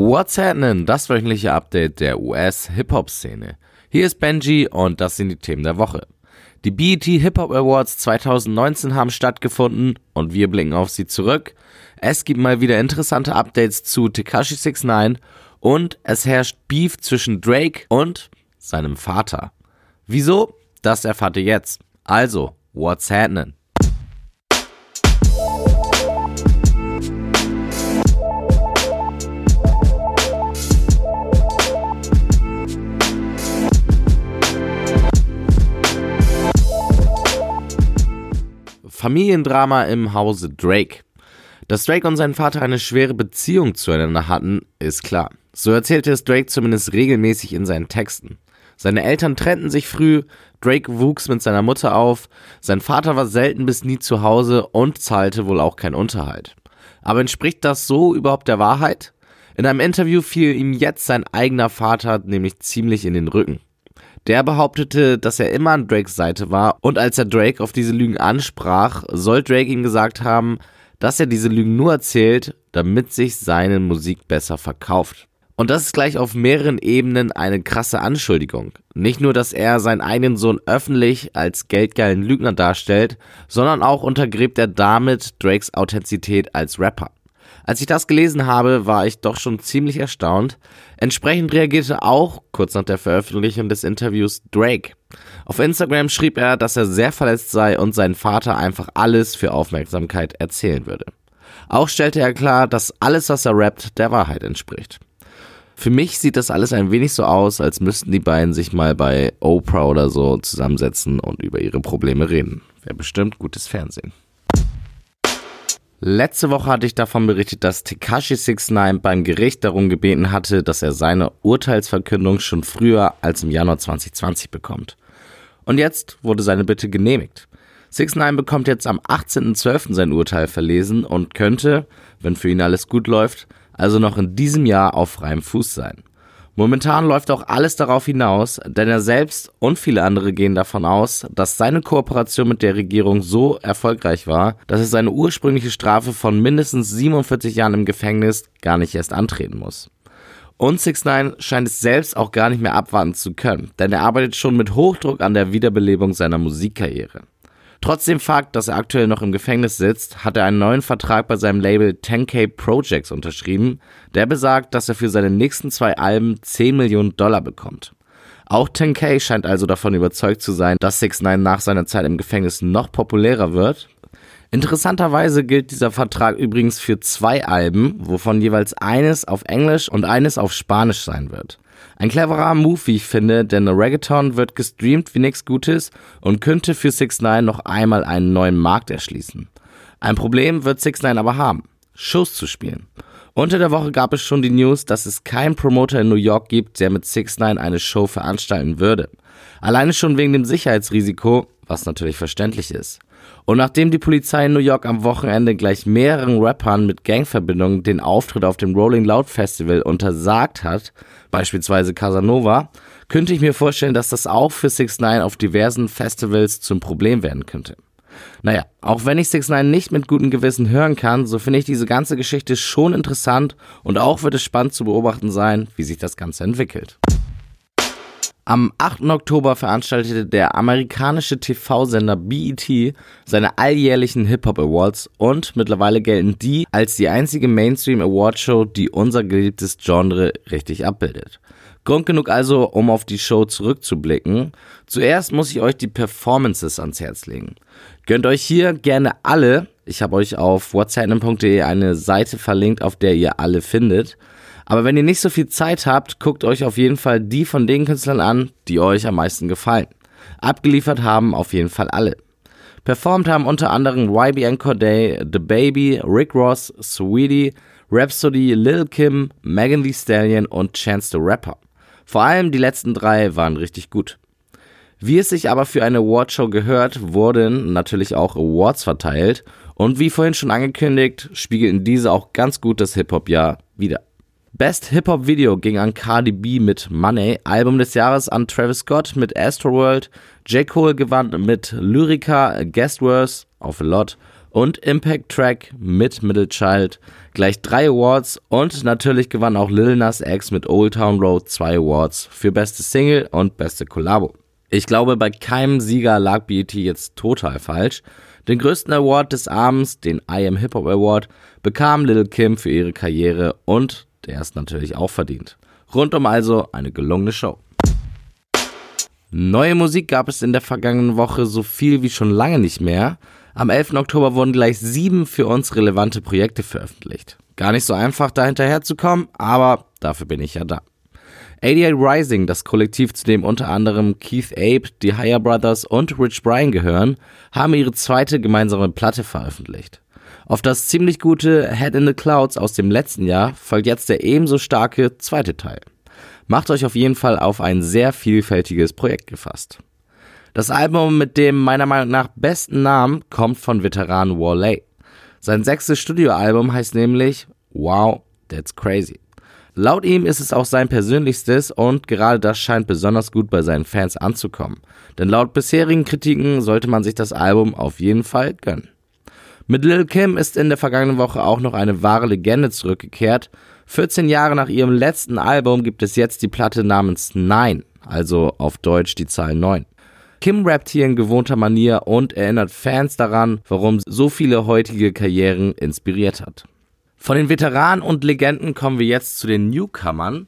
What's happening? Das wöchentliche Update der US-Hip-Hop-Szene. Hier ist Benji und das sind die Themen der Woche. Die BET Hip-Hop Awards 2019 haben stattgefunden und wir blicken auf sie zurück. Es gibt mal wieder interessante Updates zu Tekashi 69 und es herrscht Beef zwischen Drake und seinem Vater. Wieso? Das erfahrt ihr jetzt. Also, what's happening? Familiendrama im Hause Drake. Dass Drake und sein Vater eine schwere Beziehung zueinander hatten, ist klar. So erzählte es Drake zumindest regelmäßig in seinen Texten. Seine Eltern trennten sich früh, Drake wuchs mit seiner Mutter auf, sein Vater war selten bis nie zu Hause und zahlte wohl auch keinen Unterhalt. Aber entspricht das so überhaupt der Wahrheit? In einem Interview fiel ihm jetzt sein eigener Vater nämlich ziemlich in den Rücken. Der behauptete, dass er immer an Drakes Seite war und als er Drake auf diese Lügen ansprach, soll Drake ihm gesagt haben, dass er diese Lügen nur erzählt, damit sich seine Musik besser verkauft. Und das ist gleich auf mehreren Ebenen eine krasse Anschuldigung. Nicht nur, dass er seinen eigenen Sohn öffentlich als geldgeilen Lügner darstellt, sondern auch untergräbt er damit Drakes Authentizität als Rapper. Als ich das gelesen habe, war ich doch schon ziemlich erstaunt. Entsprechend reagierte auch, kurz nach der Veröffentlichung des Interviews, Drake. Auf Instagram schrieb er, dass er sehr verletzt sei und sein Vater einfach alles für Aufmerksamkeit erzählen würde. Auch stellte er klar, dass alles, was er rappt, der Wahrheit entspricht. Für mich sieht das alles ein wenig so aus, als müssten die beiden sich mal bei Oprah oder so zusammensetzen und über ihre Probleme reden. Wäre bestimmt gutes Fernsehen. Letzte Woche hatte ich davon berichtet, dass Tekashi 69 beim Gericht darum gebeten hatte, dass er seine Urteilsverkündung schon früher als im Januar 2020 bekommt. Und jetzt wurde seine Bitte genehmigt. 69 bekommt jetzt am 18.12. sein Urteil verlesen und könnte, wenn für ihn alles gut läuft, also noch in diesem Jahr auf freiem Fuß sein. Momentan läuft auch alles darauf hinaus, denn er selbst und viele andere gehen davon aus, dass seine Kooperation mit der Regierung so erfolgreich war, dass er seine ursprüngliche Strafe von mindestens 47 Jahren im Gefängnis gar nicht erst antreten muss. Und 6 9 scheint es selbst auch gar nicht mehr abwarten zu können, denn er arbeitet schon mit Hochdruck an der Wiederbelebung seiner Musikkarriere. Trotz dem Fakt, dass er aktuell noch im Gefängnis sitzt, hat er einen neuen Vertrag bei seinem Label 10K Projects unterschrieben, der besagt, dass er für seine nächsten zwei Alben 10 Millionen Dollar bekommt. Auch 10K scheint also davon überzeugt zu sein, dass 6 9 nach seiner Zeit im Gefängnis noch populärer wird. Interessanterweise gilt dieser Vertrag übrigens für zwei Alben, wovon jeweils eines auf Englisch und eines auf Spanisch sein wird. Ein cleverer Move, wie ich finde, denn Reggaeton wird gestreamt wie nichts Gutes und könnte für 6 9 noch einmal einen neuen Markt erschließen. Ein Problem wird 6 9 aber haben, Shows zu spielen. Unter der Woche gab es schon die News, dass es keinen Promoter in New York gibt, der mit 6 9 eine Show veranstalten würde. Alleine schon wegen dem Sicherheitsrisiko, was natürlich verständlich ist. Und nachdem die Polizei in New York am Wochenende gleich mehreren Rappern mit Gangverbindungen den Auftritt auf dem Rolling Loud Festival untersagt hat, beispielsweise Casanova, könnte ich mir vorstellen, dass das auch für 6 9 auf diversen Festivals zum Problem werden könnte. Naja, auch wenn ich 6 9 nicht mit gutem Gewissen hören kann, so finde ich diese ganze Geschichte schon interessant und auch wird es spannend zu beobachten sein, wie sich das Ganze entwickelt. Am 8. Oktober veranstaltete der amerikanische TV-Sender BET seine alljährlichen Hip-Hop Awards und mittlerweile gelten die als die einzige Mainstream Award Show, die unser geliebtes Genre richtig abbildet. Grund genug also, um auf die Show zurückzublicken. Zuerst muss ich euch die Performances ans Herz legen. Gönnt euch hier gerne alle. Ich habe euch auf whatsapp.de eine Seite verlinkt, auf der ihr alle findet. Aber wenn ihr nicht so viel Zeit habt, guckt euch auf jeden Fall die von den Künstlern an, die euch am meisten gefallen. Abgeliefert haben auf jeden Fall alle. Performt haben unter anderem YBN Corday, The Baby, Rick Ross, Sweetie, Rhapsody, Lil Kim, Megan Thee Stallion und Chance the Rapper. Vor allem die letzten drei waren richtig gut. Wie es sich aber für eine Awardshow gehört, wurden natürlich auch Awards verteilt und wie vorhin schon angekündigt, spiegelten diese auch ganz gut das Hip-Hop-Jahr wieder. Best Hip-Hop Video ging an Cardi B mit Money, Album des Jahres an Travis Scott mit Astroworld, J. Cole gewann mit Lyrica, Guest Verse auf A Lot und Impact Track mit Middle Child gleich drei Awards und natürlich gewann auch Lil Nas X mit Old Town Road zwei Awards für beste Single und beste Kollabo. Ich glaube, bei keinem Sieger lag BET jetzt total falsch. Den größten Award des Abends, den I Am Hip Hop Award, bekam Lil Kim für ihre Karriere und der ist natürlich auch verdient. Rundum also eine gelungene Show. Neue Musik gab es in der vergangenen Woche so viel wie schon lange nicht mehr. Am 11. Oktober wurden gleich sieben für uns relevante Projekte veröffentlicht. Gar nicht so einfach, da hinterherzukommen, aber dafür bin ich ja da. 88 Rising, das Kollektiv, zu dem unter anderem Keith Ape, die Higher Brothers und Rich Brian gehören, haben ihre zweite gemeinsame Platte veröffentlicht. Auf das ziemlich gute Head in the Clouds aus dem letzten Jahr folgt jetzt der ebenso starke zweite Teil. Macht euch auf jeden Fall auf ein sehr vielfältiges Projekt gefasst. Das Album mit dem meiner Meinung nach besten Namen kommt von Veteran Wale. Sein sechstes Studioalbum heißt nämlich Wow, That's Crazy. Laut ihm ist es auch sein persönlichstes und gerade das scheint besonders gut bei seinen Fans anzukommen. Denn laut bisherigen Kritiken sollte man sich das Album auf jeden Fall gönnen. Mit Lil Kim ist in der vergangenen Woche auch noch eine wahre Legende zurückgekehrt. 14 Jahre nach ihrem letzten Album gibt es jetzt die Platte namens Nine, also auf Deutsch die Zahl 9. Kim rappt hier in gewohnter Manier und erinnert Fans daran, warum so viele heutige Karrieren inspiriert hat. Von den Veteranen und Legenden kommen wir jetzt zu den Newcomern.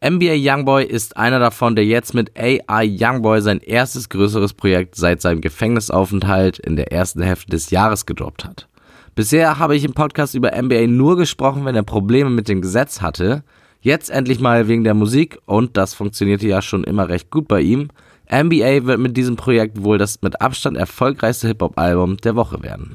NBA Youngboy ist einer davon, der jetzt mit AI Youngboy sein erstes größeres Projekt seit seinem Gefängnisaufenthalt in der ersten Hälfte des Jahres gedroppt hat. Bisher habe ich im Podcast über NBA nur gesprochen, wenn er Probleme mit dem Gesetz hatte. Jetzt endlich mal wegen der Musik und das funktionierte ja schon immer recht gut bei ihm. NBA wird mit diesem Projekt wohl das mit Abstand erfolgreichste Hip-Hop-Album der Woche werden.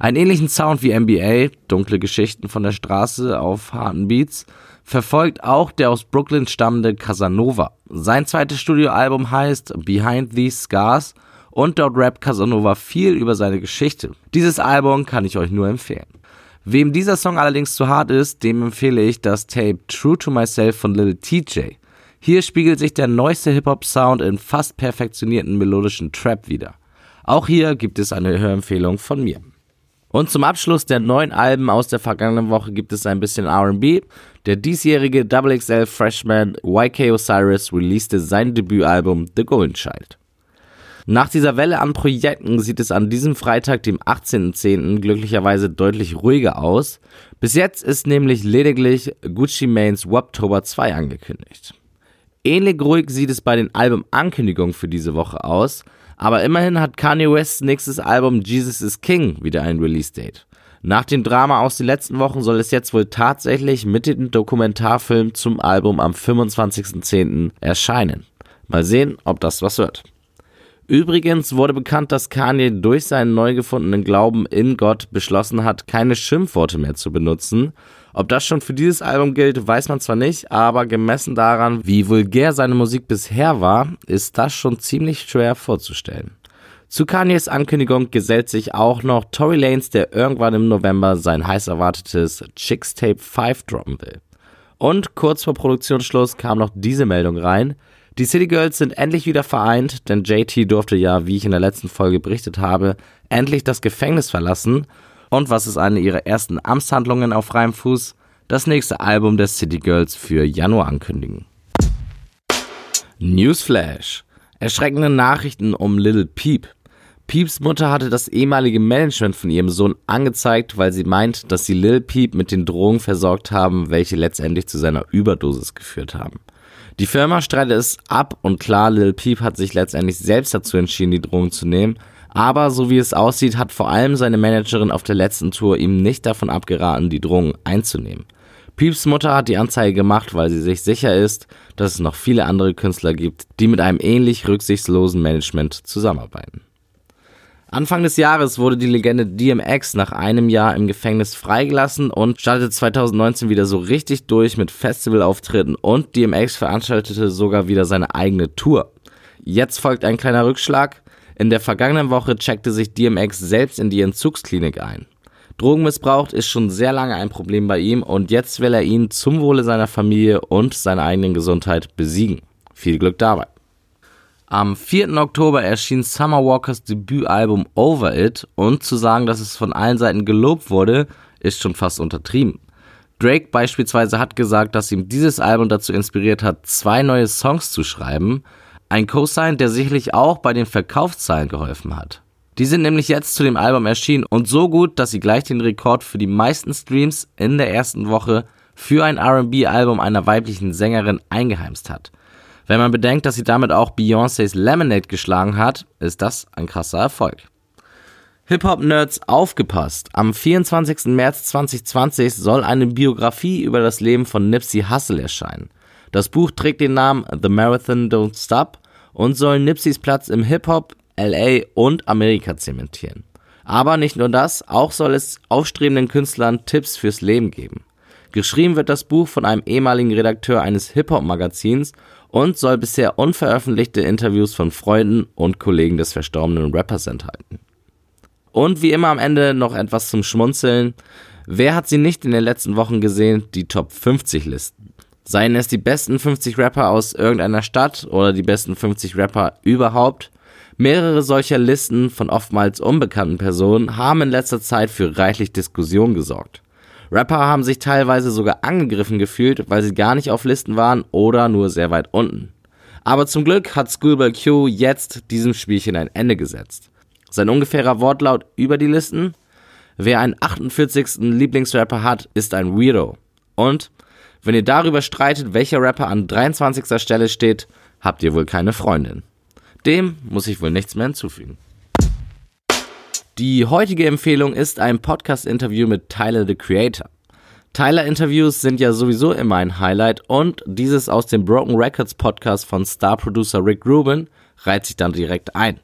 Einen ähnlichen Sound wie NBA, dunkle Geschichten von der Straße auf harten Beats, verfolgt auch der aus Brooklyn stammende Casanova. Sein zweites Studioalbum heißt Behind These Scars und dort rappt Casanova viel über seine Geschichte. Dieses Album kann ich euch nur empfehlen. Wem dieser Song allerdings zu hart ist, dem empfehle ich das Tape True to Myself von Lil TJ. Hier spiegelt sich der neueste Hip-Hop-Sound in fast perfektionierten melodischen Trap wieder. Auch hier gibt es eine Hörempfehlung von mir. Und zum Abschluss der neuen Alben aus der vergangenen Woche gibt es ein bisschen RB. Der diesjährige XXL Freshman YK Osiris releaste sein Debütalbum The Golden Child. Nach dieser Welle an Projekten sieht es an diesem Freitag, dem 18.10. glücklicherweise deutlich ruhiger aus. Bis jetzt ist nämlich lediglich Gucci Manes Waptober 2 angekündigt. Ähnlich ruhig sieht es bei den Albumankündigungen für diese Woche aus. Aber immerhin hat Kanye Wests nächstes Album Jesus is King wieder ein Release-Date. Nach dem Drama aus den letzten Wochen soll es jetzt wohl tatsächlich mit dem Dokumentarfilm zum Album am 25.10. erscheinen. Mal sehen, ob das was wird. Übrigens wurde bekannt, dass Kanye durch seinen neu gefundenen Glauben in Gott beschlossen hat, keine Schimpfworte mehr zu benutzen ob das schon für dieses Album gilt, weiß man zwar nicht, aber gemessen daran, wie vulgär seine Musik bisher war, ist das schon ziemlich schwer vorzustellen. Zu Kanyes Ankündigung gesellt sich auch noch Tory Lanez, der irgendwann im November sein heiß erwartetes Chicks Tape 5 droppen will. Und kurz vor Produktionsschluss kam noch diese Meldung rein. Die City Girls sind endlich wieder vereint, denn JT durfte ja, wie ich in der letzten Folge berichtet habe, endlich das Gefängnis verlassen und was ist eine ihrer ersten Amtshandlungen auf freiem Fuß? Das nächste Album der City Girls für Januar ankündigen. Newsflash. Erschreckende Nachrichten um Little Peep. Peeps Mutter hatte das ehemalige Management von ihrem Sohn angezeigt, weil sie meint, dass sie Lil Peep mit den Drogen versorgt haben, welche letztendlich zu seiner Überdosis geführt haben. Die Firma streitet es ab und klar, Lil Peep hat sich letztendlich selbst dazu entschieden, die Drogen zu nehmen, aber so wie es aussieht, hat vor allem seine Managerin auf der letzten Tour ihm nicht davon abgeraten, die Drohung einzunehmen. Pieps Mutter hat die Anzeige gemacht, weil sie sich sicher ist, dass es noch viele andere Künstler gibt, die mit einem ähnlich rücksichtslosen Management zusammenarbeiten. Anfang des Jahres wurde die Legende DMX nach einem Jahr im Gefängnis freigelassen und startete 2019 wieder so richtig durch mit Festivalauftritten und DMX veranstaltete sogar wieder seine eigene Tour. Jetzt folgt ein kleiner Rückschlag. In der vergangenen Woche checkte sich DMX selbst in die Entzugsklinik ein. Drogenmissbrauch ist schon sehr lange ein Problem bei ihm und jetzt will er ihn zum Wohle seiner Familie und seiner eigenen Gesundheit besiegen. Viel Glück dabei. Am 4. Oktober erschien Summer Walkers Debütalbum Over It und zu sagen, dass es von allen Seiten gelobt wurde, ist schon fast untertrieben. Drake beispielsweise hat gesagt, dass ihm dieses Album dazu inspiriert hat, zwei neue Songs zu schreiben. Ein Co-Sign, der sicherlich auch bei den Verkaufszahlen geholfen hat. Die sind nämlich jetzt zu dem Album erschienen und so gut, dass sie gleich den Rekord für die meisten Streams in der ersten Woche für ein RB-Album einer weiblichen Sängerin eingeheimst hat. Wenn man bedenkt, dass sie damit auch Beyoncés Lemonade geschlagen hat, ist das ein krasser Erfolg. Hip-Hop-Nerds aufgepasst! Am 24. März 2020 soll eine Biografie über das Leben von Nipsey Hussle erscheinen. Das Buch trägt den Namen The Marathon Don't Stop und soll Nipseys Platz im Hip-Hop, LA und Amerika zementieren. Aber nicht nur das, auch soll es aufstrebenden Künstlern Tipps fürs Leben geben. Geschrieben wird das Buch von einem ehemaligen Redakteur eines Hip-Hop-Magazins und soll bisher unveröffentlichte Interviews von Freunden und Kollegen des verstorbenen Rappers enthalten. Und wie immer am Ende noch etwas zum Schmunzeln. Wer hat sie nicht in den letzten Wochen gesehen? Die Top 50 Listen. Seien es die besten 50 Rapper aus irgendeiner Stadt oder die besten 50 Rapper überhaupt. Mehrere solcher Listen von oftmals unbekannten Personen haben in letzter Zeit für reichlich Diskussion gesorgt. Rapper haben sich teilweise sogar angegriffen gefühlt, weil sie gar nicht auf Listen waren oder nur sehr weit unten. Aber zum Glück hat Schoolboy Q jetzt diesem Spielchen ein Ende gesetzt. Sein ungefährer Wortlaut über die Listen? Wer einen 48. Lieblingsrapper hat, ist ein Weirdo. Und wenn ihr darüber streitet, welcher Rapper an 23. Stelle steht, habt ihr wohl keine Freundin. Dem muss ich wohl nichts mehr hinzufügen. Die heutige Empfehlung ist ein Podcast-Interview mit Tyler the Creator. Tyler-Interviews sind ja sowieso immer ein Highlight und dieses aus dem Broken Records Podcast von Star-Producer Rick Rubin reiht sich dann direkt ein.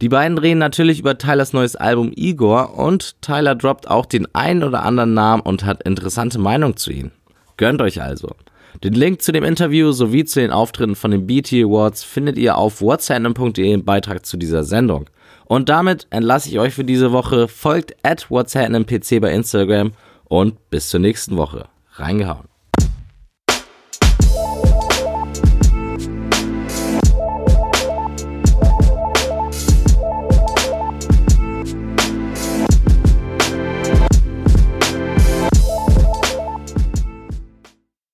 Die beiden reden natürlich über Tylers neues Album Igor und Tyler droppt auch den einen oder anderen Namen und hat interessante Meinung zu ihm. Gönnt euch also. Den Link zu dem Interview sowie zu den Auftritten von den BT Awards findet ihr auf whatsapp.de im Beitrag zu dieser Sendung. Und damit entlasse ich euch für diese Woche. Folgt at whatsapp bei Instagram und bis zur nächsten Woche. Reingehauen.